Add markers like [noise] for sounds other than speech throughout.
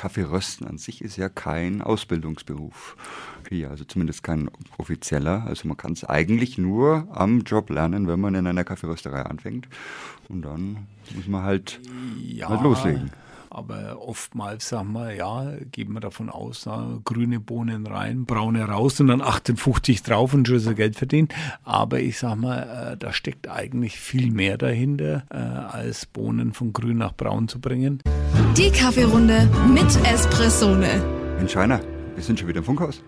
Kaffeerösten an sich ist ja kein Ausbildungsberuf hier, also zumindest kein offizieller. Also man kann es eigentlich nur am Job lernen, wenn man in einer Kaffeerösterei anfängt. Und dann muss man halt, ja, halt loslegen. Aber oftmals sagen wir, ja, gehen wir davon aus, da, grüne Bohnen rein, braune raus und dann 58 drauf und schon so Geld verdienen. Aber ich sag mal, äh, da steckt eigentlich viel mehr dahinter, äh, als Bohnen von grün nach braun zu bringen. Die Kaffeerunde mit Espressone. In China, wir sind schon wieder im Funkhaus.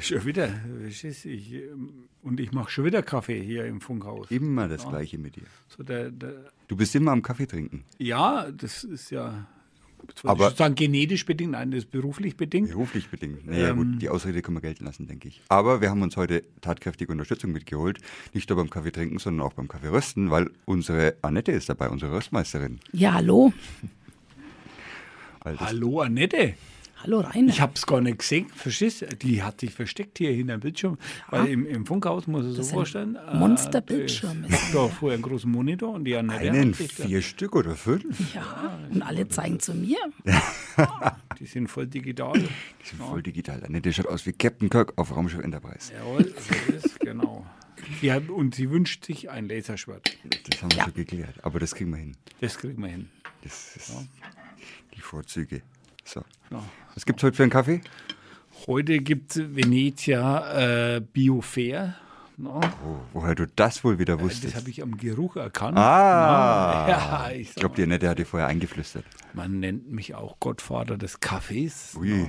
Schon wieder. Ich, ähm, und ich mache schon wieder Kaffee hier im Funkhaus. Immer das ja. Gleiche mit dir. So der, der du bist immer am Kaffee trinken. Ja, das ist ja aber ich sagen genetisch bedingt, nein, das ist beruflich bedingt. Beruflich bedingt. Naja, ähm, gut, die Ausrede können wir gelten lassen, denke ich. Aber wir haben uns heute tatkräftige Unterstützung mitgeholt. Nicht nur beim Kaffee trinken, sondern auch beim Kaffee rösten, weil unsere Annette ist dabei, unsere Röstmeisterin. Ja, hallo. Hallo, Annette. Hallo Rainer. Ich habe es gar nicht gesehen, verstehst du? Die hat sich versteckt hier hinter dem Bildschirm. Ja. Weil im, im Funkhaus, muss ich so vorstellen. Monsterbildschirm. Äh, da vorher einen großen Monitor und die andere. Einen, vier Stück oder fünf? Ja, und alle zeigen zu mir. [laughs] die sind voll digital. Die sind ja. voll digital. Der schaut aus wie Captain Kirk auf Raumschiff Enterprise. Jawohl, so ist genau. Ja, und sie wünscht sich ein Laserschwert. Das haben wir ja. schon geklärt, aber das kriegen wir hin. Das kriegen wir hin. Das ist ja. Die Vorzüge. So. Ja. Was gibt es heute für einen Kaffee? Heute gibt es Venezia äh, Biofair. No. Oh, woher du das wohl wieder wusstest? Das habe ich am Geruch erkannt. Ah, no. [laughs] ja, ich, glaube, die Annette hat dir vorher eingeflüstert. Man nennt mich auch Gottvater des Kaffees. Ui.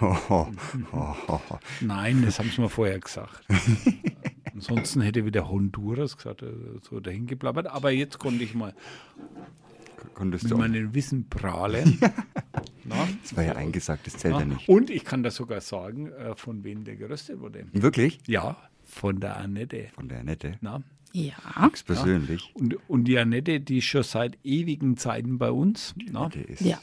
No. [laughs] Nein, das haben sie mir vorher gesagt. Ansonsten hätte wieder Honduras gesagt, äh, so dahin geblabbert. Aber jetzt konnte ich mal konntest mit du meinem Wissen prahlen. [laughs] Na? Das war ja eingesagt, das zählt Na? ja nicht. Und ich kann das sogar sagen, äh, von wem der geröstet wurde. Wirklich? Ja, von der Annette. Von der Annette? Na? Ja. persönlich. Ja. Und, und die Annette, die ist schon seit ewigen Zeiten bei uns. Die Annette ist, ja.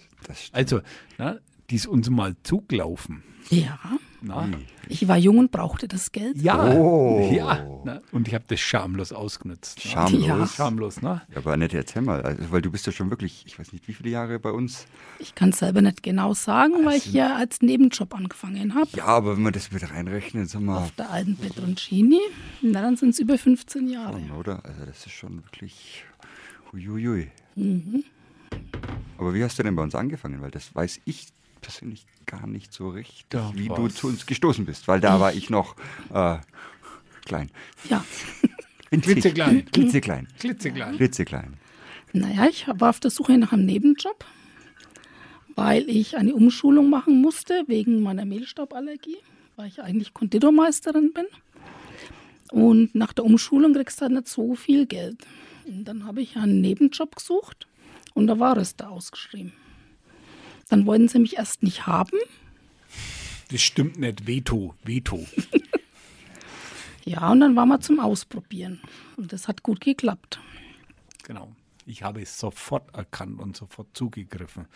also, na, die ist uns mal zugelaufen. Ja. Na? Ich war jung und brauchte das Geld. Ja, oh. ja. Na? Und ich habe das schamlos ausgenutzt. Schamlos? Ja. Schamlos, ne? Ja, aber Annette, erzähl mal, also, weil du bist ja schon wirklich, ich weiß nicht, wie viele Jahre bei uns? Ich kann es selber nicht genau sagen, also, weil ich ja als Nebenjob angefangen habe. Ja, aber wenn wir das mit reinrechnen, sag mal. Auf der alten Petroncini, na dann sind es über 15 Jahre. Schon, oder? Also das ist schon wirklich, huiuiui. Mhm. Aber wie hast du denn bei uns angefangen? Weil das weiß ich persönlich gar nicht so richtig, ja, wie was? du zu uns gestoßen bist, weil da war ich noch äh, klein. Ja. [laughs] Klitzeklein. Klitzeklein. Klitzeklein. Klitzeklein. Naja, ich war auf der Suche nach einem Nebenjob, weil ich eine Umschulung machen musste wegen meiner Mehlstauballergie, weil ich eigentlich Konditormeisterin bin. Und nach der Umschulung kriegst du halt nicht so viel Geld. Und dann habe ich einen Nebenjob gesucht und da war es da ausgeschrieben. Dann wollten sie mich erst nicht haben. Das stimmt nicht. Veto, Veto. [laughs] ja, und dann waren wir zum Ausprobieren. Und das hat gut geklappt. Genau. Ich habe es sofort erkannt und sofort zugegriffen.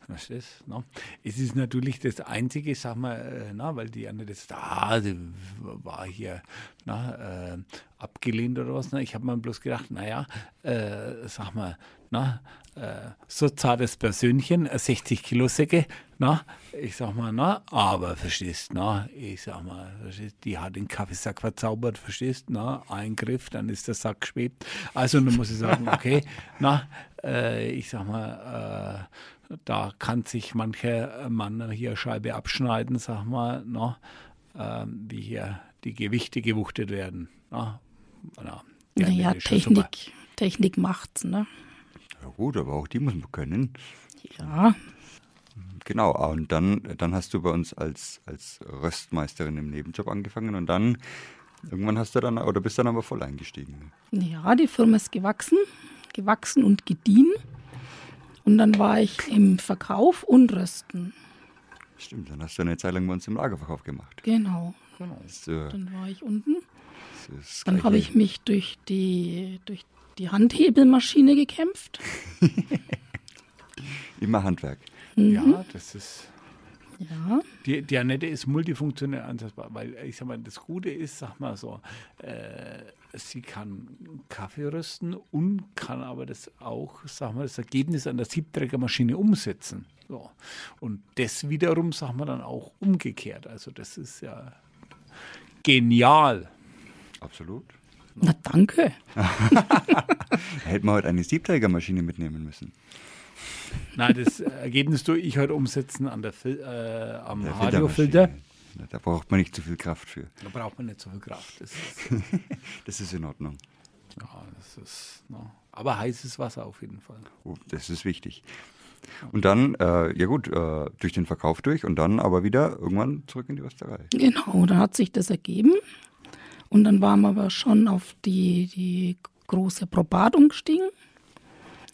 Verstehst, ne? Es ist natürlich das Einzige, sag mal, äh, na, weil die andere das, ah, die war hier na, äh, abgelehnt oder was. Ne? Ich habe mir bloß gedacht, naja, äh, sag mal, na, äh, so zartes Persönchen, 60 Kilo Säcke, na, ich sag mal, na, aber verstehst, na, ich sag mal, verstehst, die hat den Kaffeesack verzaubert, verstehst, na, Eingriff, dann ist der Sack geschwebt. Also, dann muss ich sagen, okay, [laughs] na, äh, ich sag mal, äh, da kann sich mancher Mann hier Scheibe abschneiden, sag mal, na, äh, wie hier die Gewichte gewuchtet werden. Na, na, naja, Technik, Technik macht's, ne? Ja gut, aber auch die muss man können. Ja. Genau, und dann, dann hast du bei uns als, als Röstmeisterin im Nebenjob angefangen und dann irgendwann hast du dann, oder bist dann aber voll eingestiegen. Ja, die Firma ist gewachsen, gewachsen und gediehen. Und dann war ich im Verkauf und Rösten. Stimmt, dann hast du eine Zeit lang bei uns im Lagerverkauf gemacht. Genau. genau. So. Dann war ich unten. Dann habe ich mich durch die, durch die Handhebelmaschine gekämpft. [laughs] Immer Handwerk. Mhm. Ja, das ist. Ja. Die, die Annette ist multifunktionell ansatzbar, weil ich sag mal, das Gute ist, sag mal so, äh, sie kann Kaffee rösten und kann aber das auch, sag mal, das Ergebnis an der Siebträgermaschine umsetzen. So. Und das wiederum, sag mal, dann auch umgekehrt. Also das ist ja genial. Absolut. Na danke. [laughs] Hätten wir heute eine Siebträgermaschine mitnehmen müssen. Nein, das Ergebnis tue ich heute umsetzen an der Fil äh, am Der Radiofilter. Da braucht man nicht zu viel Kraft für. Da braucht man nicht so viel Kraft. Das ist, [laughs] Das ist in Ordnung. ja, das ist no. Aber heißes Wasser auf jeden Fall. Oh, das ist wichtig. Und dann, äh, ja gut, äh, durch den Verkauf durch und dann aber wieder irgendwann zurück in die Rösterei. Genau, da hat sich das ergeben. Und dann waren wir aber schon auf die, die große Probat umgestiegen.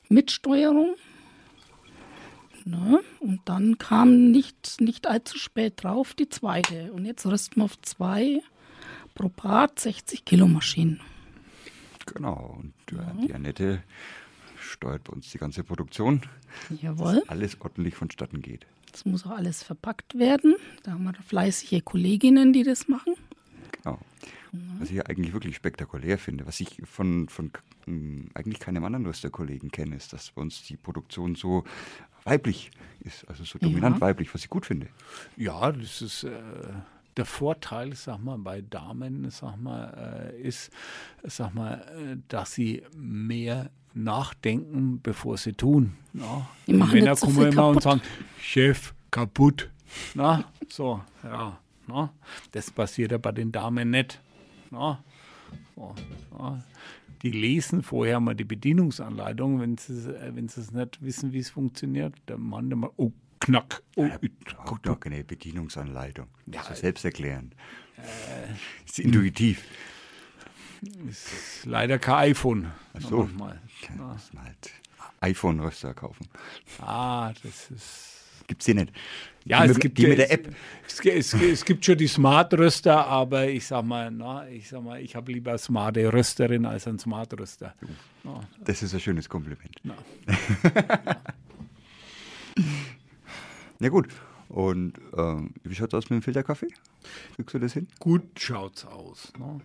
Mit Steuerung. Ne? Und dann kam nicht, nicht allzu spät drauf die zweite. Und jetzt rüsten wir auf zwei Probat 60 Kilo Maschinen. Genau. Und äh, die Annette steuert bei uns die ganze Produktion, Jawohl. alles ordentlich vonstatten geht. Das muss auch alles verpackt werden. Da haben wir fleißige Kolleginnen, die das machen. Genau. Was ich eigentlich wirklich spektakulär finde, was ich von, von ähm, eigentlich keinem anderen Rösterkollegen kenne, ist, dass bei uns die Produktion so weiblich ist, also so dominant Ja. weiblich, was ich gut finde. Ja, das ist äh, der Vorteil, sag mal, bei Damen, sag mal, äh, ist, sag mal, äh, dass sie mehr nachdenken, bevor sie tun. Ja. Die Männer so kommen viel immer und kaputt. sagen, Chef, kaputt. Na, so, ja. Na, das passiert ja bei den Damen nicht. Na, so, ja. Die lesen vorher mal die Bedienungsanleitung, wenn sie, äh, wenn sie es nicht wissen, wie es funktioniert. Der Mann, der mal, oh, knack, oh, Auch doch keine Bedienungsanleitung. Ja, Ja, selbst erklären. ist intuitiv. Ist leider kein iPhone. Ach so. Muss man halt iPhone-Röster kaufen. Ah, das ist. Gibt's die nicht? Ja, die es mit, gibt die mit der es- App. Es, es, es gibt schon die Smart-Röster, aber ich sag mal, na, ich sag mal, ich habe lieber eine smarte Rösterin als einen Smart-Röster. Ja, Das ist ein schönes Kompliment. na. [laughs] Ja gut. Und ähm, wie schaut's aus mit dem Filterkaffee? Kriegst du das hin? Gut schaut's aus. Ne?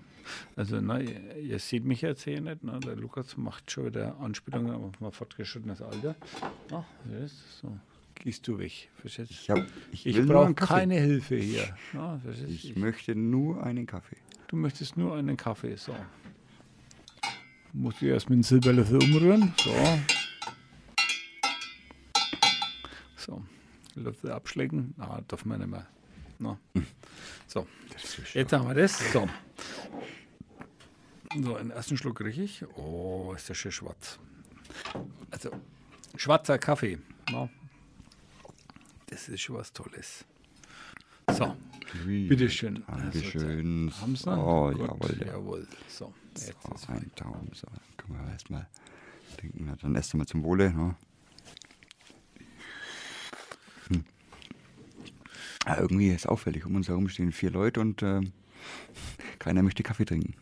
Also, na, ihr, ihr seht mich jetzt hier nicht. Ne? Der Lukas macht schon wieder Anspielungen auf mein fortgeschrittenes Alter. Das ist so. Gehst du weg. Verstehst? Ich, hab, ich, Ich brauche keine Hilfe hier. Na, verstehst? Ich Ich- möchte nur einen Kaffee. Du möchtest nur einen Kaffee, so. Musst du erst mit dem Silberlöffel umrühren, so. So, Löffel abschlecken. Ah, darf man nicht mehr. Na. So, jetzt haben wir das. So. So, einen ersten Schluck kriege ich. Oh, ist der schön schwarz. Also, schwarzer Kaffee. Na. Das ist schon was Tolles. So, bitteschön. Dankeschön. Also, haben Sie? Oh, Gut, jawohl. Ja. jawohl. So, jetzt ist So, ein Daumen. So, können wir erstmal trinken. Na, dann erst einmal zum Wohle. Ne? Hm. Ja, irgendwie ist auffällig. Um uns herum stehen vier Leute und ähm, keiner möchte Kaffee trinken.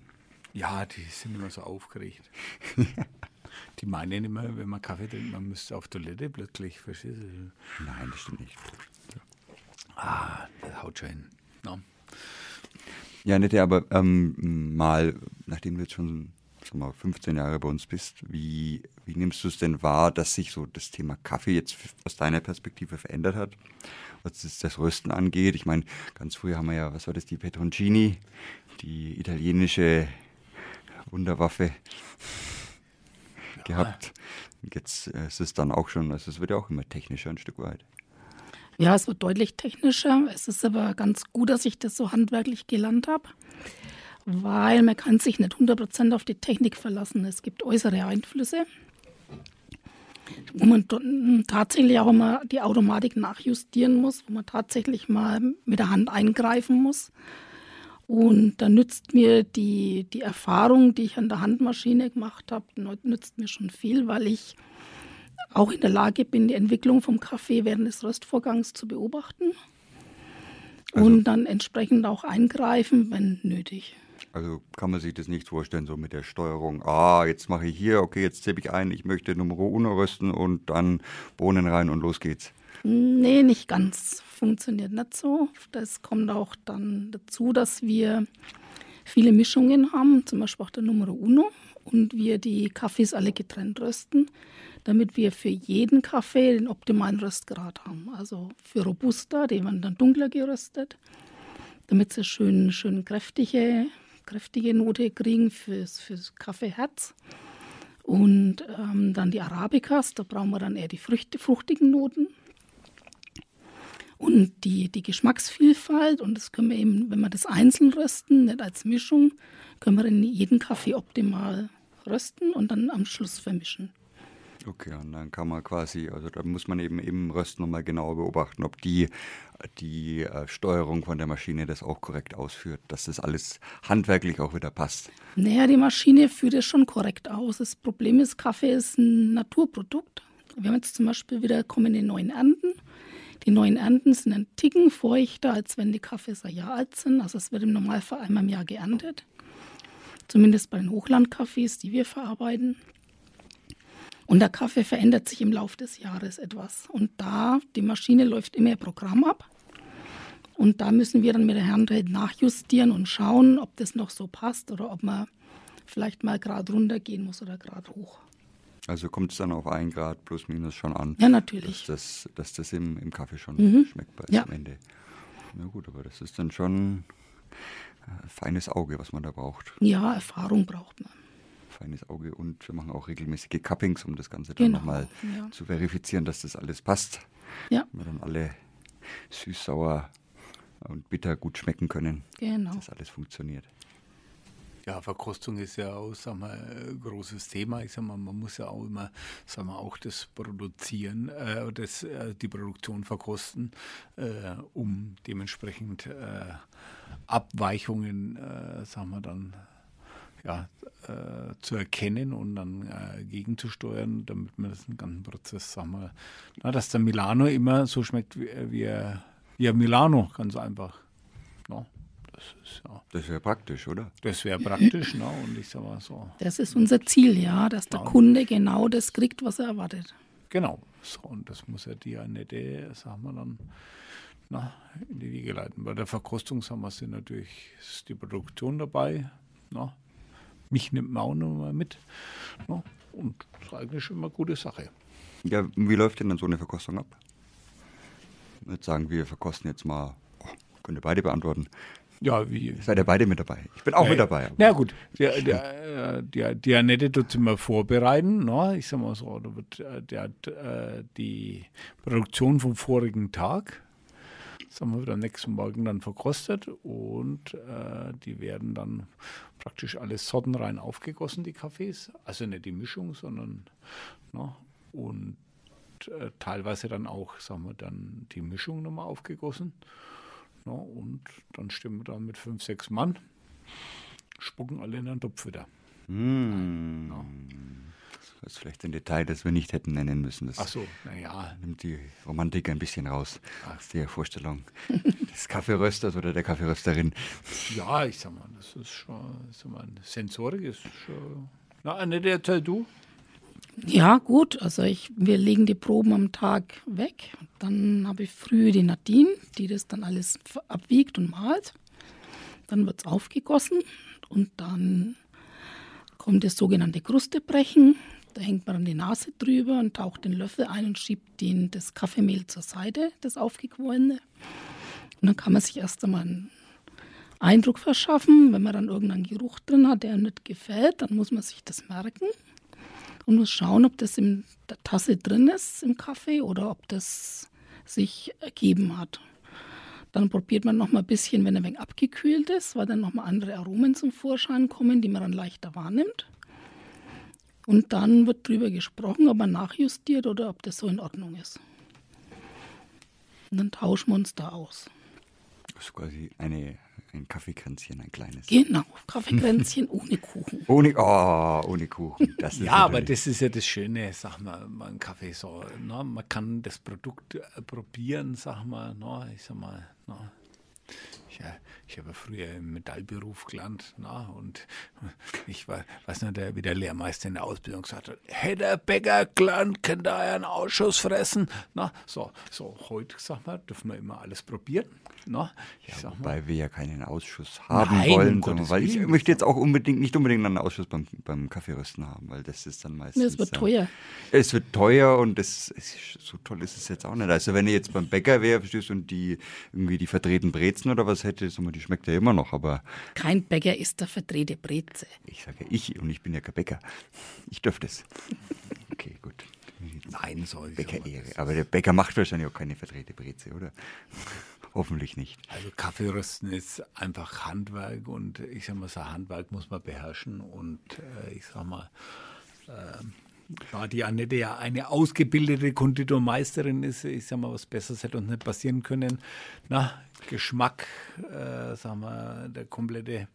Ja, die sind immer so aufgeregt. [laughs] die meinen immer, wenn man Kaffee trinkt, man müsste auf Toilette plötzlich. Verstehst du? Nein, das stimmt nicht. Ah, das haut schon hin. No. Ja, Nette, aber ähm, mal, nachdem du jetzt schon sag mal, 15 Jahre bei uns bist, wie, wie nimmst du es denn wahr, dass sich so das Thema Kaffee jetzt aus deiner Perspektive verändert hat? Was das, das Rösten angeht. Ich meine, ganz früher haben wir ja, was war das, die Petroncini, die italienische Wunderwaffe gehabt. Jetzt äh, ist es dann auch schon, also es wird ja auch immer technischer ein Stück weit. Ja, es wird deutlich technischer. Es ist aber ganz gut, dass ich das so handwerklich gelernt habe, weil man kann sich nicht 100% auf die Technik verlassen. Es gibt äußere Einflüsse, wo man tatsächlich auch immer die Automatik nachjustieren muss, wo man tatsächlich mal mit der Hand eingreifen muss. Und da nützt mir die, die Erfahrung, die ich an der Handmaschine gemacht habe, nützt mir schon viel, weil ich auch in der Lage bin, die Entwicklung vom Kaffee während des Röstvorgangs zu beobachten und dann entsprechend auch eingreifen, wenn nötig. Also kann man sich das nicht vorstellen, so mit der Steuerung. Ah, jetzt mache ich hier, okay, jetzt tippe ich ein, ich möchte Numero Uno rösten und dann Bohnen rein und los geht's. Nee, nicht ganz. Funktioniert nicht so. Das kommt auch dann dazu, dass wir viele Mischungen haben, zum Beispiel auch der Numero Uno, und wir die Kaffees alle getrennt rösten, damit wir für jeden Kaffee den optimalen Röstgrad haben. Also für Robusta, die werden dann dunkler geröstet, damit sie schön, schön kräftige, kräftige Note kriegen fürs, fürs Kaffeeherz. Und ähm, dann die Arabicas, da brauchen wir dann eher die Früchte, fruchtigen Noten. Und die, die Geschmacksvielfalt, und das können wir eben, wenn wir das einzeln rösten, nicht als Mischung, können wir in jeden Kaffee optimal rösten und dann am Schluss vermischen. Okay, und dann kann man quasi, also da muss man eben im Rösten nochmal genauer beobachten, ob die, die äh, Steuerung von der Maschine das auch korrekt ausführt, dass das alles handwerklich auch wieder passt. Naja, die Maschine führt es schon korrekt aus. Das Problem ist, Kaffee ist ein Naturprodukt. Wir haben jetzt zum Beispiel wieder kommende neuen Ernten. Die neuen Ernten sind ein Ticken feuchter, als wenn die Kaffees ein Jahr alt sind. Also es wird im Normalfall einmal im Jahr geerntet. Zumindest bei den Hochlandkaffees, die wir verarbeiten. Und der Kaffee verändert sich im Laufe des Jahres etwas. Und da, die Maschine läuft immer Programm ab. Und da müssen wir dann mit der Handrate nachjustieren und schauen, ob das noch so passt oder ob man vielleicht mal Grad runter gehen muss oder Grad hoch. Also kommt es dann auf ein Grad plus minus schon an. Ja, natürlich. Dass das, dass das im, im Kaffee schon mhm. schmeckbar ist ja. am Ende. Na gut, aber das ist dann schon ein feines Auge, was man da braucht. Ja, Erfahrung braucht man. Feines Auge und wir machen auch regelmäßige Cuppings, um das Ganze dann genau, nochmal ja. zu verifizieren, dass das alles passt. Ja. Wir dann alle süß, sauer und bitter gut schmecken können. Genau. Dass alles funktioniert. Ja, Verkostung ist ja auch sag mal, ein großes Thema. Ich sag mal, man muss ja auch immer sag mal, auch das Produzieren, äh, das, äh, die Produktion verkosten, äh, um dementsprechend äh, Abweichungen, äh, sagen wir dann, ja, äh, zu erkennen und dann äh, gegenzusteuern, damit man das den ganzen Prozess, sagen wir, na, dass der Milano immer so schmeckt wie, wie, wie ein Milano, ganz einfach. No? Das, ja. das wäre praktisch, oder? Das wäre praktisch, ne? Und ich sag mal so. Das ist unser Ziel, ja, dass der ja. Kunde genau das kriegt, was er erwartet. Genau. So, und das muss er dir ja nicht, sagen wir dann, na, in die Wege leiten. Bei der Verkostung haben wir sie natürlich ist die Produktion dabei. Na. Mich nimmt man auch noch mal mit. Na. Und das ist eigentlich schon mal eine gute Sache. Ja, wie läuft denn dann so eine Verkostung ab? Jetzt sagen wir, verkosten jetzt mal, oh, könnt ihr beide beantworten. Ja, wie? Seid ihr beide mit dabei? Ich bin auch ja, mit dabei. Na gut, der, der, der, die Annette tut es immer vorbereiten. Ne? Ich sag mal so, da wird äh, der, äh, die Produktion vom vorigen Tag, sagen wir, am nächsten Morgen dann verkostet und äh, die werden dann praktisch alles sortenrein aufgegossen, die Kaffees. Also nicht die Mischung, sondern ne? und äh, teilweise dann auch, sagen wir, dann die Mischung nochmal aufgegossen. Ja, und dann stimmen wir da mit fünf, sechs Mann, spucken alle in einen Topf wieder. Mmh. Ja. Das ist vielleicht ein Detail, das wir nicht hätten nennen müssen. Das Ach so, naja. Nimmt die Romantik ein bisschen raus aus der Vorstellung des Kaffeerösters oder der Kaffeerösterin. Ja, ich sag mal, das ist schon, sag mal, Sensorik ist schon. Na, Annette, erzähl du. Ja, gut. Also ich, wir legen die Proben am Tag weg. Dann habe ich früh die Nadine, die das dann alles abwiegt und malt. Dann wird es aufgegossen und dann kommt das sogenannte Krustebrechen. Da hängt man dann die Nase drüber und taucht den Löffel ein und schiebt den, das Kaffeemehl zur Seite, das aufgequollene. Und dann kann man sich erst einmal einen Eindruck verschaffen. Wenn man dann irgendeinen Geruch drin hat, der nicht gefällt, dann muss man sich das merken und muss schauen, ob das in der Tasse drin ist im Kaffee oder ob das sich ergeben hat. Dann probiert man noch mal ein bisschen, wenn er wenig abgekühlt ist, weil dann noch mal andere Aromen zum Vorschein kommen, die man dann leichter wahrnimmt. Und dann wird drüber gesprochen, ob man nachjustiert oder ob das so in Ordnung ist. Und dann tauschen wir uns da aus. Das ist quasi eine ein Kaffeekränzchen, ein kleines. Genau, Kaffeekränzchen [laughs] ohne Kuchen. Ohne, oh, ohne Kuchen. Das ja, aber das ist ja das Schöne, sag mal, ein Kaffee so. Ne? Man kann das Produkt äh, probieren, sag mal, ne? ich sag mal, ne? Ich, ich habe früher im Metallberuf gelernt, na, und ich war, weiß nicht, der, wie der Lehrmeister in der Ausbildung gesagt hat, hätte der Bäcker gelernt, könnte er einen Ausschuss fressen. Na, so, so, heute, sag mal, dürfen wir immer alles probieren. Na, ja, wobei mal. wir ja keinen Ausschuss haben Nein, wollen, sondern, weil ich möchte jetzt auch unbedingt, nicht unbedingt einen Ausschuss beim, beim Kaffeerösten haben, weil das ist dann meistens. Es wird teuer. Es wird teuer und das, so toll ist es jetzt auch nicht. Also wenn ich jetzt beim Bäcker wäre, verstehst du, und die irgendwie die verdrehten Brezen oder was hätte, so, die schmeckt ja immer noch, aber. Kein Bäcker ist der verdrehte Breze. Ich sage ja ich und ich bin ja kein Bäcker. Ich dürfte es. [laughs] Okay, gut. Nein, soll Bäckerehre. Aber der Bäcker macht wahrscheinlich auch keine verdrehte Breze, oder? [laughs] Hoffentlich nicht. Also Kaffeerösten ist einfach Handwerk und ich sag mal, so Handwerk muss man beherrschen und äh, ich sag mal, äh, da die Annette ja eine ausgebildete Konditormeisterin ist, ich sag mal, was Besseres hätte uns nicht passieren können. Na, Geschmack, äh, sagen wir, der komplette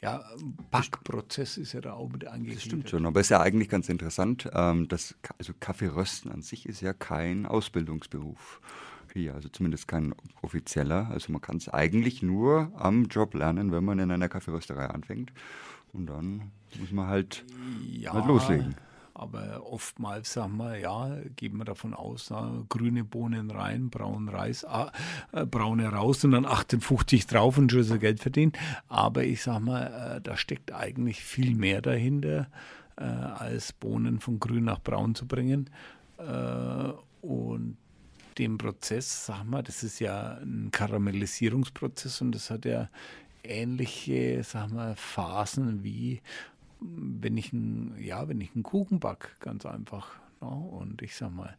ja, Backprozess ist ja da auch mit angegliedert. Das stimmt schon, aber es ist ja eigentlich ganz interessant, ähm, dass also Kaffeerösten an sich ist ja kein Ausbildungsberuf hier, also zumindest kein offizieller. Also man kann es eigentlich nur am Job lernen, wenn man in einer Kaffeerösterei anfängt. Und dann muss man halt, ja, halt loslegen. Aber oftmals sagen wir, ja, gehen wir davon aus, na, grüne Bohnen rein, braunen Reis, äh, braune raus und dann 58 drauf und schon so Geld verdienen. Aber ich sag mal, äh, da steckt eigentlich viel mehr dahinter, äh, als Bohnen von grün nach braun zu bringen. Äh, und dem Prozess, sag mal, das ist ja ein Karamellisierungsprozess und das hat ja ähnliche, sag mal, Phasen wie wenn ich einen, ja, wenn ich einen Kuchen back, ganz einfach. Ja, ne? und ich sag mal,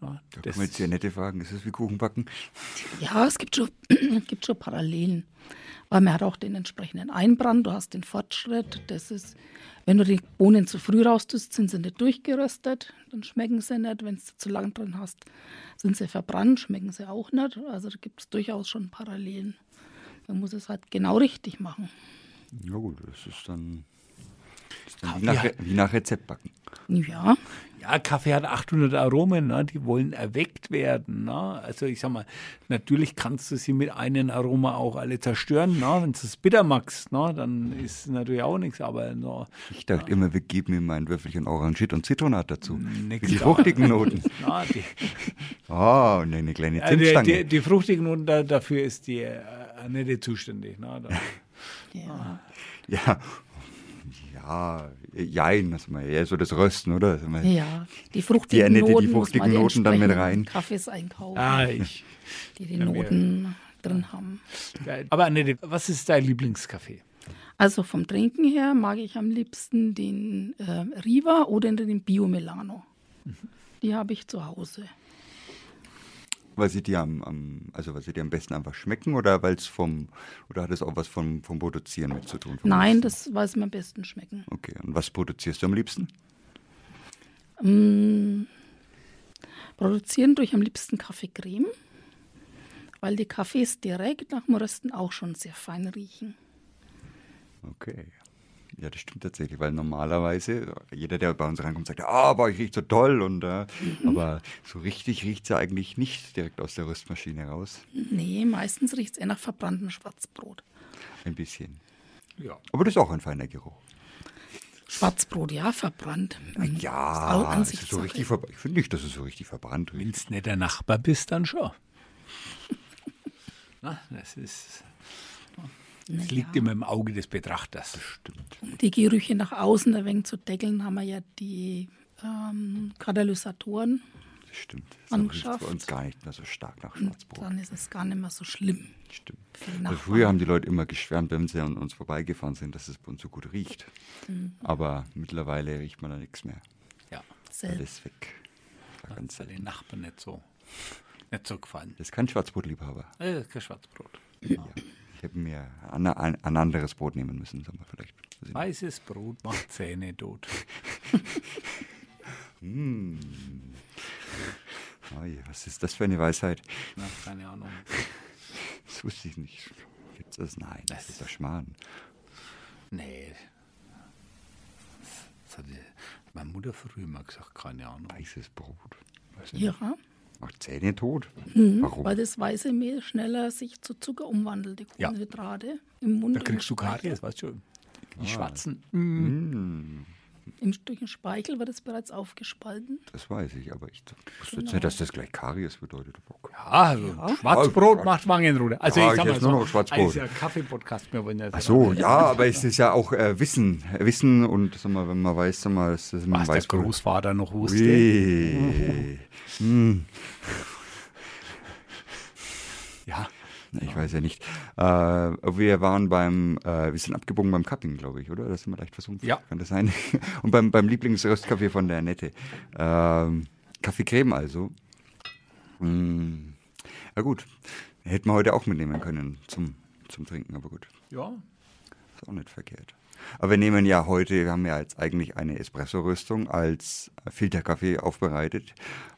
ja, ne, da kann man jetzt sehr nette Fragen. Ist es wie Kuchen backen? [laughs] Ja, es gibt schon, [clears throat] gibt schon Parallelen. Weil man hat auch den entsprechenden Einbrand, du hast den Fortschritt. Das ist, wenn du die Bohnen zu früh raustust, sind sie nicht durchgeröstet, dann schmecken sie nicht. Wenn du zu lang drin hast, sind sie verbrannt, schmecken sie auch nicht. Also da gibt es durchaus schon Parallelen. Man muss es halt genau richtig machen. Ja gut, das ist dann wie nach, wie nach Rezept backen. Ja. Ja, Kaffee hat 800 Aromen, ne? die wollen erweckt werden. Ne? Also ich sag mal, natürlich kannst du sie mit einem Aroma auch alle zerstören. Ne? Wenn du es bitter magst, ne? dann ist natürlich auch nichts. Aber no, Ich dachte ja. immer, wir geben ihm ein Würfelchen Orangiert und Zitronat dazu. Nix die fruchtigen [laughs] Noten. Na, die, oh, [laughs] und eine kleine Zimtstange. Die, die, die fruchtigen Noten, da, dafür ist die äh, Annette zuständig. Ne? Da, [laughs] ja. ja, ja, jein, das mal eher so das Rösten, oder? Ja, die fruchtigen die Noten, die fruchtigen Noten dann mit rein. Kaffees einkaufen. Ah, ich. Die die Noten drin haben. Aber Annette, was ist dein Lieblingskaffee? Also vom Trinken her mag ich am liebsten den äh, Riva oder den Bio Milano. Mhm. Die habe ich zu Hause. Weil sie dir am, am, also weil sie dir am besten einfach schmecken oder weil es vom oder hat es auch was vom, vom Produzieren mit zu tun? Nein, das weil sie mir am besten schmecken. Okay, und was produzierst du am liebsten? Mm, produzieren durch am liebsten Kaffeecreme, weil die Kaffees direkt nach dem Rösten auch schon sehr fein riechen. Okay. Ja, das stimmt tatsächlich, weil normalerweise jeder, der bei uns reinkommt, sagt, ah, aber ich riecht so toll. Und, äh, mhm. Aber so richtig riecht es ja eigentlich nicht direkt aus der Rüstmaschine raus. Nee, meistens riecht es eher nach verbranntem Schwarzbrot. Ein bisschen. Ja. Aber das ist auch ein feiner Geruch. Schwarzbrot, ja, verbrannt. Ja, so richtig ich finde nicht, dass es so richtig verbrannt riecht. Wenn du nicht der Nachbar bist, dann schon. [laughs] Na, das ist es liegt immer im Auge des Betrachters. Das stimmt. Um die Gerüche nach außen ein wenig zu deckeln, haben wir ja die ähm, Katalysatoren. Das stimmt. Das riecht bei uns gar nicht mehr so stark nach Schwarzbrot. Und dann ist es gar nicht mehr so schlimm. Stimmt. Also früher haben die Leute immer geschwärmt, wenn sie an uns vorbeigefahren sind, dass es bei uns so gut riecht. Mhm. Aber mittlerweile riecht man da nichts mehr. Ja. Alles weg. War ganz den Nachbarn nicht so, nicht so gefallen. Das ist kein Schwarzbrotliebhaber. Das ist kein Schwarzbrot. Ja. Ich hätte mir ein, ein, ein, anderes Brot nehmen müssen, sagen wir vielleicht. Weißes Brot macht Zähne tot. [laughs] hm. je, was ist das für eine Weisheit? Na, keine Ahnung. Das wusste ich nicht. Gibt es das? Nein, das, das ist der Schmarrn. Nee. Das hatte meine Mutter früher mal gesagt, keine Ahnung. Weißes Brot. Ja. Macht Zähne tot? Mhm, Warum? Weil das weiße Mehl schneller sich zu Zucker umwandelt, die Kohlenhydrate ja. im Mund. Da kriegst du Karies, weißt du. Die ah. Schwarzen. Mhm. Im, durch den Speichel wird es bereits aufgespalten. Das weiß ich, aber ich wusste genau. jetzt nicht, dass das gleich Karies bedeutet. Ja, also ja. Schwarzbrot oh, macht Wangenrude. Also ah, ich sag mal so, nur noch Schwarzbrot. ja Kaffee-Podcast. Wir wollen ja Ach so, ja, aber es ist ja auch äh, Wissen. Wissen und sag mal, wenn man weiß, sag mal, dass das Was der Großvater noch wusste. [laughs] hm. Ja. Ich weiß ja nicht. Äh, wir waren beim, äh, wir sind abgebogen beim Cupping, glaube ich, oder? Das sind wir leicht versumpft. Ja. Kann das sein? [laughs] Und beim, beim Lieblingsröstkaffee von der Annette. Ähm, Kaffee Creme also. Hm. Ja gut, hätten wir heute auch mitnehmen können zum, zum Trinken, aber gut. Ja. Ist auch nicht verkehrt. Aber wir nehmen ja heute, wir haben ja jetzt eigentlich eine Espresso-Rüstung als Filterkaffee aufbereitet.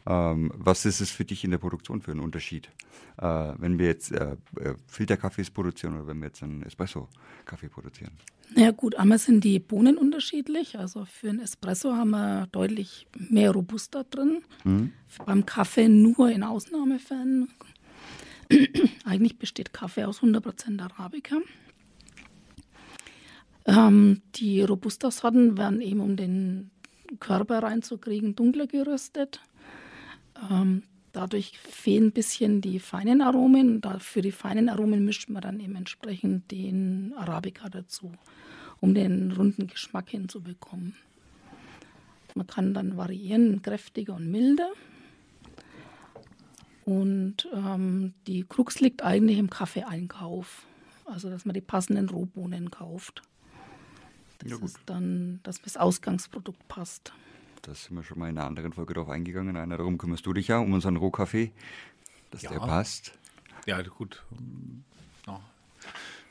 Ähm, was ist es für dich in der Produktion für einen Unterschied? Äh, wenn wir jetzt äh, äh, Filterkaffees produzieren oder wenn wir jetzt einen Espresso-Kaffee produzieren? Ja gut, einmal sind die Bohnen unterschiedlich. Also für einen Espresso haben wir deutlich mehr Robusta drin. Mhm. Beim Kaffee nur in Ausnahmefällen. [clears throat] Eigentlich besteht Kaffee aus 100% Arabica. Ähm, die Robusta-Sorten werden eben, um den Körper reinzukriegen, dunkler geröstet. Ähm, dadurch fehlen ein bisschen die feinen Aromen. Für die feinen Aromen mischt man dann eben entsprechend den Arabica dazu, um den runden Geschmack hinzubekommen. Man kann dann variieren, kräftiger und milder. Und ähm, die Krux liegt eigentlich im Kaffeeeinkauf. Also, dass man die passenden Rohbohnen kauft. Das ja, ist dann, dass das Ausgangsprodukt passt. Da sind wir schon mal in einer anderen Folge drauf eingegangen. Einer, darum kümmerst du dich ja, um unseren Rohkaffee, dass ja. der passt. Ja, gut. Ja.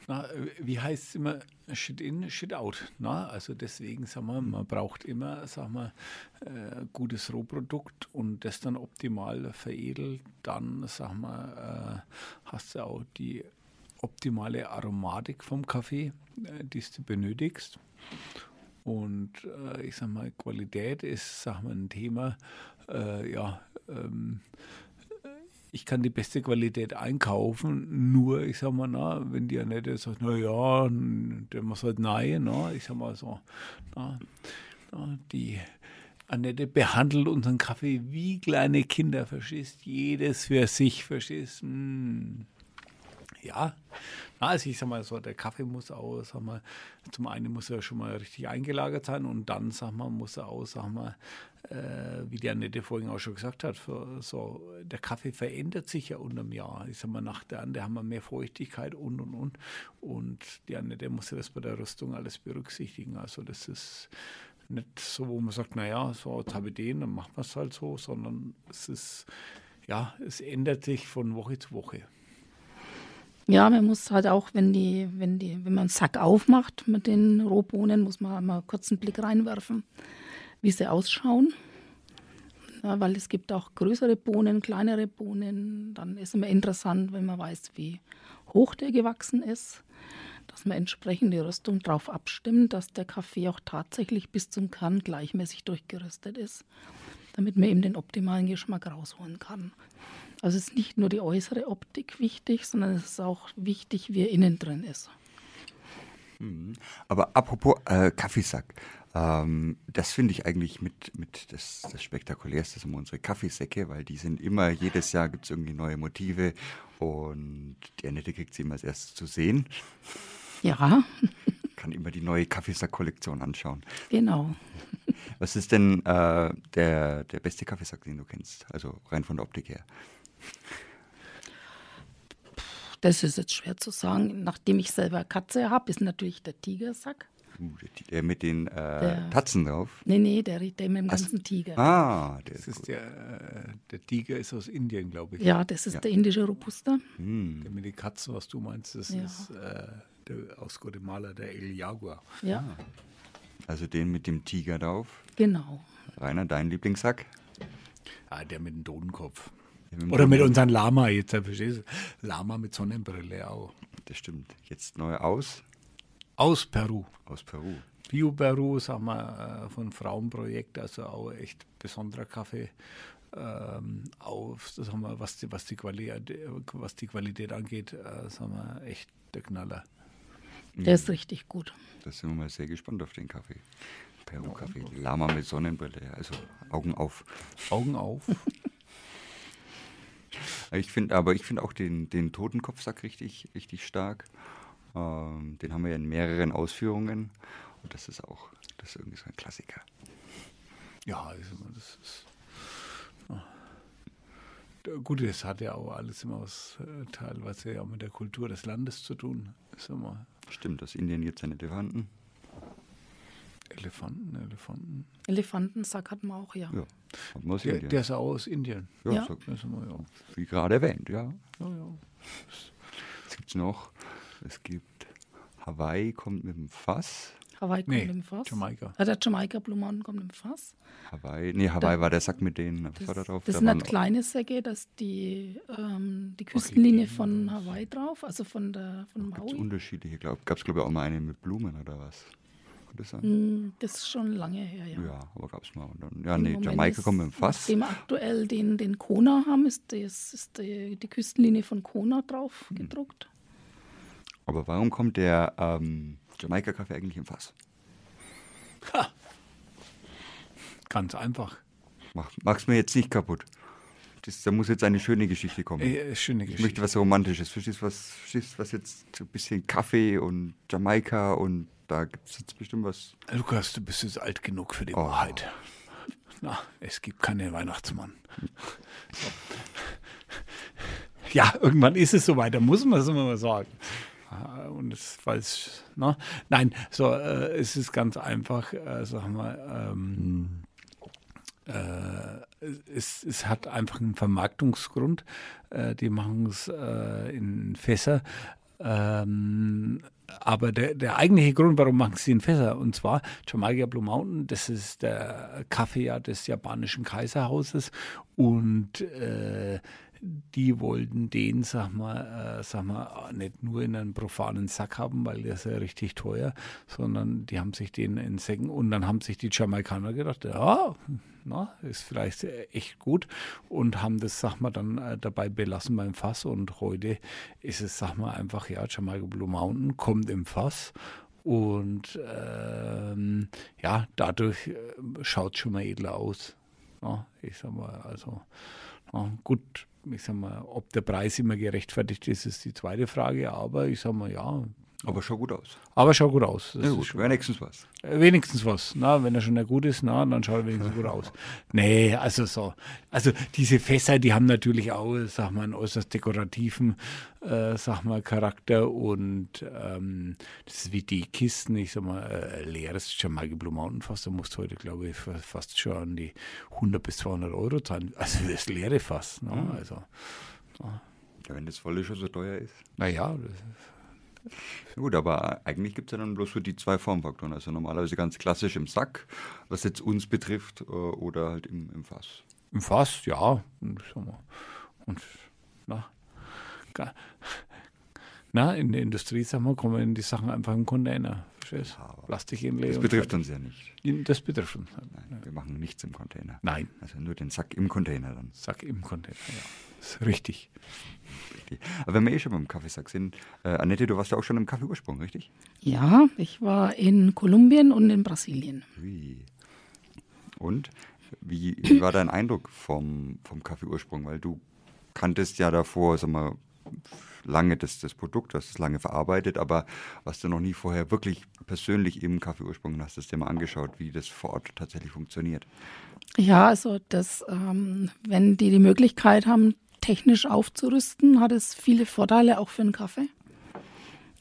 Na, wie heißt es immer? Shit in, shit out. Na, also deswegen, sagen wir, man braucht immer, sagen wir, äh, gutes Rohprodukt und das dann optimal veredelt. Dann, sagen wir, äh, hast du auch die optimale Aromatik vom Kaffee, äh, die du benötigst. Und äh, ich sag mal, Qualität ist, sag mal, ein Thema. Äh, ja, ähm, ich kann die beste Qualität einkaufen, nur, ich sag mal, na, wenn die Annette sagt, na ja, der muss halt nein, na, ich sag mal so, na, na, die Annette behandelt unseren Kaffee wie kleine Kinder, verstehst, jedes für sich, verstehst, hm. Ja, also ich sag mal so, der Kaffee muss auch, sag mal, zum einen muss er schon mal richtig eingelagert sein und dann, sag mal, muss er auch, sag mal, äh, wie die Annette vorhin auch schon gesagt hat, für, so, der Kaffee verändert sich ja unter dem Jahr. Ich sag mal, nach der Ernte haben wir mehr Feuchtigkeit und und und. Und die Annette muss ja das bei der Rüstung alles berücksichtigen. Also das ist nicht so, wo man sagt, naja, so jetzt habe ich den, dann machen wir es halt so, sondern es ist, ja, es ändert sich von Woche zu Woche. Ja, man muss halt auch, wenn die, wenn die, wenn man einen Sack aufmacht mit den Rohbohnen, muss man mal kurz einen Blick reinwerfen, wie sie ausschauen. Ja, weil es gibt auch größere Bohnen, kleinere Bohnen. Dann ist immer interessant, wenn man weiß, wie hoch der gewachsen ist, dass man entsprechend die Rüstung darauf abstimmt, dass der Kaffee auch tatsächlich bis zum Kern gleichmäßig durchgeröstet ist, damit man eben den optimalen Geschmack rausholen kann. Also es ist nicht nur die äußere Optik wichtig, sondern es ist auch wichtig, wie er innen drin ist. Mhm. Aber apropos äh, Kaffeesack, ähm, das finde ich eigentlich mit, mit das, das Spektakulärste, sind unsere Kaffeesäcke, weil die sind immer, jedes Jahr gibt es irgendwie neue Motive und die Annette kriegt sie immer als erstes zu sehen. Ja. [laughs] Kann immer die neue Kaffeesack-Kollektion anschauen. Genau. Was ist denn äh, der, der beste Kaffeesack, den du kennst? Also rein von der Optik her. Das ist jetzt schwer zu sagen. Nachdem ich selber Katze habe, ist natürlich der Tigersack. Uh, der mit den äh, der, Tatzen drauf? Nee, nee, der, der mit dem ganzen Ach, Tiger. Ah, der das ist, ist der, äh, der Tiger ist aus Indien, glaube ich. Ja, das ist ja. der indische Robusta. Hm. Der mit den Katzen, was du meinst, das ja. ist äh, der, aus Guatemala, der El Jaguar. Ja. Ah. Also den mit dem Tiger drauf? Genau. Rainer, dein Lieblingssack? Ah, der mit dem Totenkopf. Oder mit unserem Lama jetzt, verstehst du? Lama mit Sonnenbrille auch. Das stimmt. Jetzt neu aus? Aus Peru. Aus Peru. Bio Peru, sagen wir, äh, von Frauenprojekt, also auch echt besonderer Kaffee. ähm, auf, sagen wir, was die, was die Qualität, was die Qualität angeht, äh, sagen wir, echt der Knaller. Der ist richtig gut. Da sind wir mal sehr gespannt auf den Kaffee. Peru-Kaffee. Lama mit Sonnenbrille, also Augen auf. Augen auf. [laughs] ich finde, aber ich finde auch den, den Totenkopfsack richtig, richtig stark. Ähm, den haben wir ja in mehreren Ausführungen. Und das ist auch, das ist irgendwie so ein Klassiker. Ja, das ist. Gut, das hat ja auch alles immer was äh, teilweise ja auch mit der Kultur des Landes zu tun. Stimmt, aus Indien jetzt ein Elefanten. Elefanten, Elefanten. Elefantensack hatten wir auch, ja. ja aus der, der ist auch aus Indien. Ja, ja. Sag, wir, ja. wie gerade erwähnt, ja. ja, ja. Was gibt es noch? Es gibt Hawaii kommt mit dem Fass. Hawaii kommt nee, mit dem Fass. Jamaika. Ja, der Jamaika Blue Mountain kommt mit dem Fass. Hawaii, nee, Hawaii da, war der Sack mit denen. Was das, war da drauf? Das da sind halt kleine Säcke, da ist die, ähm, die Küstenlinie okay, von Hawaii drauf, also von der von Maui. unterschiedliche, glaube Gab es, glaube ich, auch mal eine mit Blumen oder was? Das, mm, das ist schon lange her, ja. Ja, aber gab es mal. Und dann, ja, nee, Jamaika kommt mit dem Fass. Nachdem wir aktuell den, den Kona haben, ist, das, ist die, die Küstenlinie von Kona drauf hm. gedruckt. Aber warum kommt der ähm, Jamaika-Kaffee eigentlich im Fass? Ha. Ganz einfach. Mach, mach's mir jetzt nicht kaputt. Das, da muss jetzt eine schöne Geschichte kommen. Äh, schöne Geschichte. Ich möchte was Romantisches. Verstehst du, was, verstehst, was jetzt ein bisschen Kaffee und Jamaika und da gibt es jetzt bestimmt was. Lukas, du bist jetzt alt genug für die oh. Wahrheit. Na, es gibt keinen Weihnachtsmann. Ja, irgendwann ist es soweit, da muss man es immer mal sagen. Und es, weil es, ne? Nein, so, äh, es ist ganz einfach, äh, sagen wir, ähm, äh, es, es, hat einfach einen Vermarktungsgrund. Äh, die machen es äh, in Fässer. Ähm, aber der, der eigentliche Grund, warum machen sie in Fässer, und zwar Jamaica Blue Mountain, das ist der Kaffee des japanischen Kaiserhauses und äh, die wollten den, sag mal, äh, sag mal, nicht nur in einen profanen Sack haben, weil der ist ja richtig teuer, sondern die haben sich den in Säcken und dann haben sich die Jamaikaner gedacht, ja, na, ist vielleicht echt gut und haben das, sag mal, dann äh, dabei belassen beim Fass und heute ist es, sag mal, einfach, ja, Jamaica Blue Mountain kommt im Fass und ähm, ja, dadurch äh, schaut schon mal edler aus. Ja, ich sag mal, also ja, gut, ich sag mal, ob der Preis immer gerechtfertigt ist, ist die zweite Frage, aber ich sag mal, ja, aber schaut gut aus. Aber schaut gut aus. Das ja, gut, wenigstens was. Äh, wenigstens was. Na, wenn er schon gut ist, na, dann schaut er wenigstens gut aus. [laughs] Nee, also so. Also diese Fässer, die haben natürlich auch, sag mal, einen äußerst dekorativen, äh, sag mal, Charakter und ähm, das ist wie die Kisten, ich sag mal, äh, leeres Jamaika Blue Mountain Fass, da musst du heute, glaube ich, fast schon an die 100 bis 200 Euro zahlen. Also das leere Fass, ne? Mhm. Also. Ja, wenn das volle schon so teuer ist. Naja, das ist Gut, aber eigentlich gibt es ja dann bloß für die zwei Formfaktoren. Also normalerweise ganz klassisch im Sack, was jetzt uns betrifft, äh, oder halt im, im Fass. Im Fass, ja. Und, na, na, in der Industrie, sagen wir, kommen die Sachen einfach im Container. Verstehst? Ja, Plastik inlegen. Das betrifft uns ja nicht. Das betrifft uns. Nein, wir machen nichts im Container. Nein. Also nur den Sack im Container dann. Sack im Container, ja. Das ist richtig. richtig. Aber wenn wir eh schon beim Kaffeesack sind, äh, Annette, du warst ja auch schon im Kaffeeursprung, richtig? Ja, ich war in Kolumbien und in Brasilien. Wie? Und wie, wie war dein Eindruck vom, vom Kaffeeursprung? Weil du kanntest ja davor, sag mal, lange das, das Produkt, hast es lange verarbeitet, aber was du noch nie vorher wirklich persönlich im Kaffeeursprung hast, hast du dir mal angeschaut, wie das vor Ort tatsächlich funktioniert. Ja, also das, ähm, wenn die die Möglichkeit haben, technisch aufzurüsten, hat es viele Vorteile auch für den Kaffee.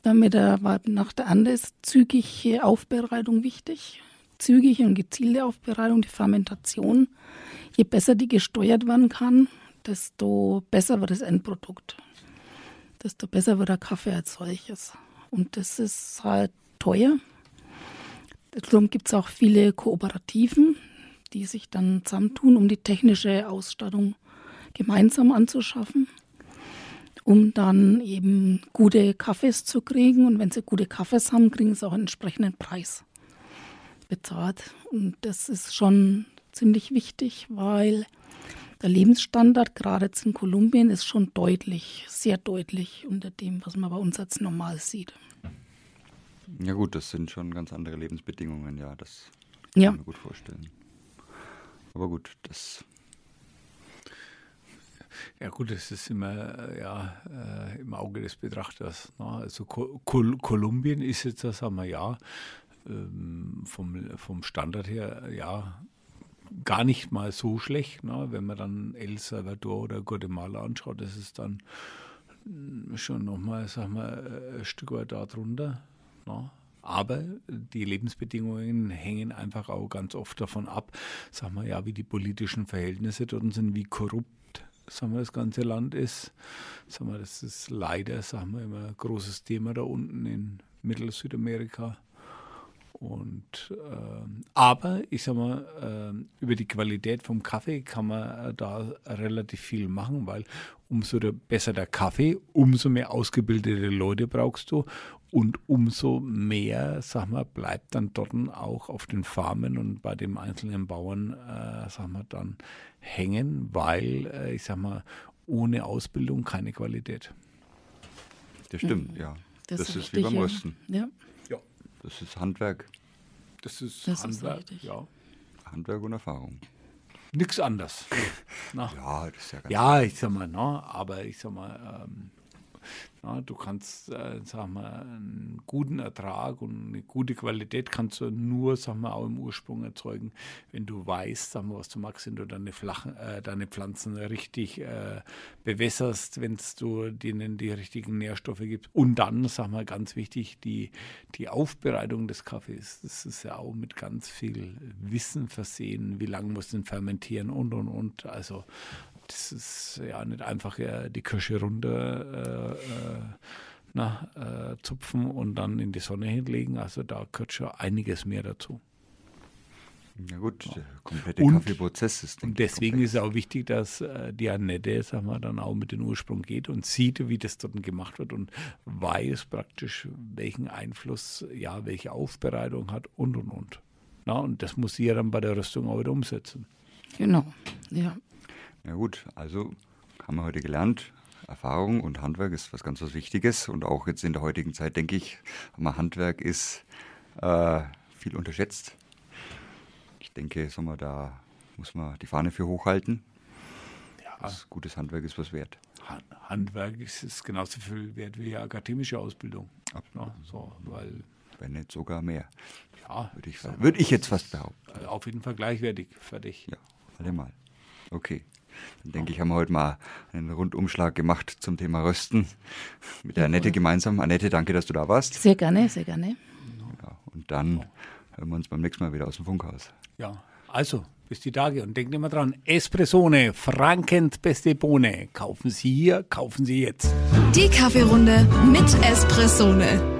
Damit der, nach der Ernte ist zügige Aufbereitung wichtig. Zügige und gezielte Aufbereitung, die Fermentation. Je besser die gesteuert werden kann, desto besser wird das Endprodukt. Desto besser wird der Kaffee als solches. Und das ist halt teuer. Darum gibt es auch viele Kooperativen, die sich dann zusammentun, um die technische Ausstattung gemeinsam anzuschaffen, um dann eben gute Kaffees zu kriegen. Und wenn sie gute Kaffees haben, kriegen sie auch einen entsprechenden Preis bezahlt. Und das ist schon ziemlich wichtig, weil der Lebensstandard, gerade jetzt in Kolumbien, ist schon deutlich, sehr deutlich unter dem, was man bei uns als normal sieht. Ja gut, das sind schon ganz andere Lebensbedingungen, ja, das ja. kann ich mir gut vorstellen. Aber gut, das ja gut, das ist immer ja, äh, im Auge des Betrachters. Ne? Also Kol Kolumbien ist jetzt, sagen wir ja, ähm, vom, vom Standard her ja gar nicht mal so schlecht. Ne? Wenn man dann El Salvador oder Guatemala anschaut, das ist dann schon nochmal, sagen wir, ein Stück weit darunter. Ne? Aber die Lebensbedingungen hängen einfach auch ganz oft davon ab, sagen wir ja, wie die politischen Verhältnisse dort sind, wie korrupt sagen wir, das ganze Land ist. Sagen wir, das ist leider, sagen wir, immer ein großes Thema da unten in Mittel-Südamerika. Und äh, aber ich sag mal, äh, über die Qualität vom Kaffee kann man äh, da relativ viel machen, weil umso der, besser der Kaffee, umso mehr ausgebildete Leute brauchst du und umso mehr, sag mal, bleibt dann dort auch auf den Farmen und bei den einzelnen Bauern, äh, sag mal, dann hängen, weil, äh, ich sag mal, ohne Ausbildung keine Qualität. Das stimmt, mhm. ja. Das, das ist, ist wie beim Rösten. Ja. Das ist Handwerk. Das ist das Handwerk, ist ja. Handwerk und Erfahrung. Nichts anderes. [laughs] ja, das ist ja ganz Ja, ich sag mal, na, aber ich sag mal, ähm, ja, du kannst, äh, sag mal, einen guten Ertrag und eine gute Qualität kannst du nur, sag mal, auch im Ursprung erzeugen, wenn du weißt, sag mal, was du magst, wenn du deine, Flachen, äh, deine Pflanzen richtig äh, bewässerst, wenn du denen die richtigen Nährstoffe gibst. Und dann, sag mal, ganz wichtig, die, die Aufbereitung des Kaffees. Das ist ja auch mit ganz viel Wissen versehen. Wie lange muss den fermentieren und, und, und. Also das ist ja nicht einfach ja, die Kirsche runter äh, äh, na, äh, zupfen und dann in die Sonne hinlegen. Also da gehört schon einiges mehr dazu. Ja gut, der komplette Und- Kaffeeprozess ist Und deswegen komplex. ist es auch wichtig, dass äh, die Annette sag mal, dann auch mit dem Ursprung geht und sieht, wie das dort gemacht wird und weiß praktisch, welchen Einfluss, ja, welche Aufbereitung hat und und und. Na, und das muss sie ja dann bei der Rüstung auch wieder umsetzen. Genau, ja. Ja gut, also haben wir heute gelernt, Erfahrung und Handwerk ist was ganz was Wichtiges und auch jetzt in der heutigen Zeit, denke ich, Handwerk ist äh, viel unterschätzt. Ich denke, sagen wir, da muss man die Fahne für hochhalten. Ja, gutes Handwerk ist was wert. Han- Handwerk ist, ist genauso viel wert wie akademische Ausbildung. Ja, so, weil, Wenn nicht sogar mehr, ja, würde ich, würde ich jetzt fast behaupten. auf jeden Fall gleichwertig, fertig. Ja, allemal. Okay. Dann denke ich, haben wir heute mal einen Rundumschlag gemacht zum Thema Rösten mit der Annette gemeinsam. Annette, danke, dass du da warst. Sehr gerne, sehr gerne. Ja, und dann hören wir uns beim nächsten Mal wieder aus dem Funkhaus. Ja, also, bis die Tage. Und denkt immer dran, Espressone, Frankens beste Bohne. Kaufen Sie hier, kaufen Sie jetzt. Die Kaffeerunde mit Espressone.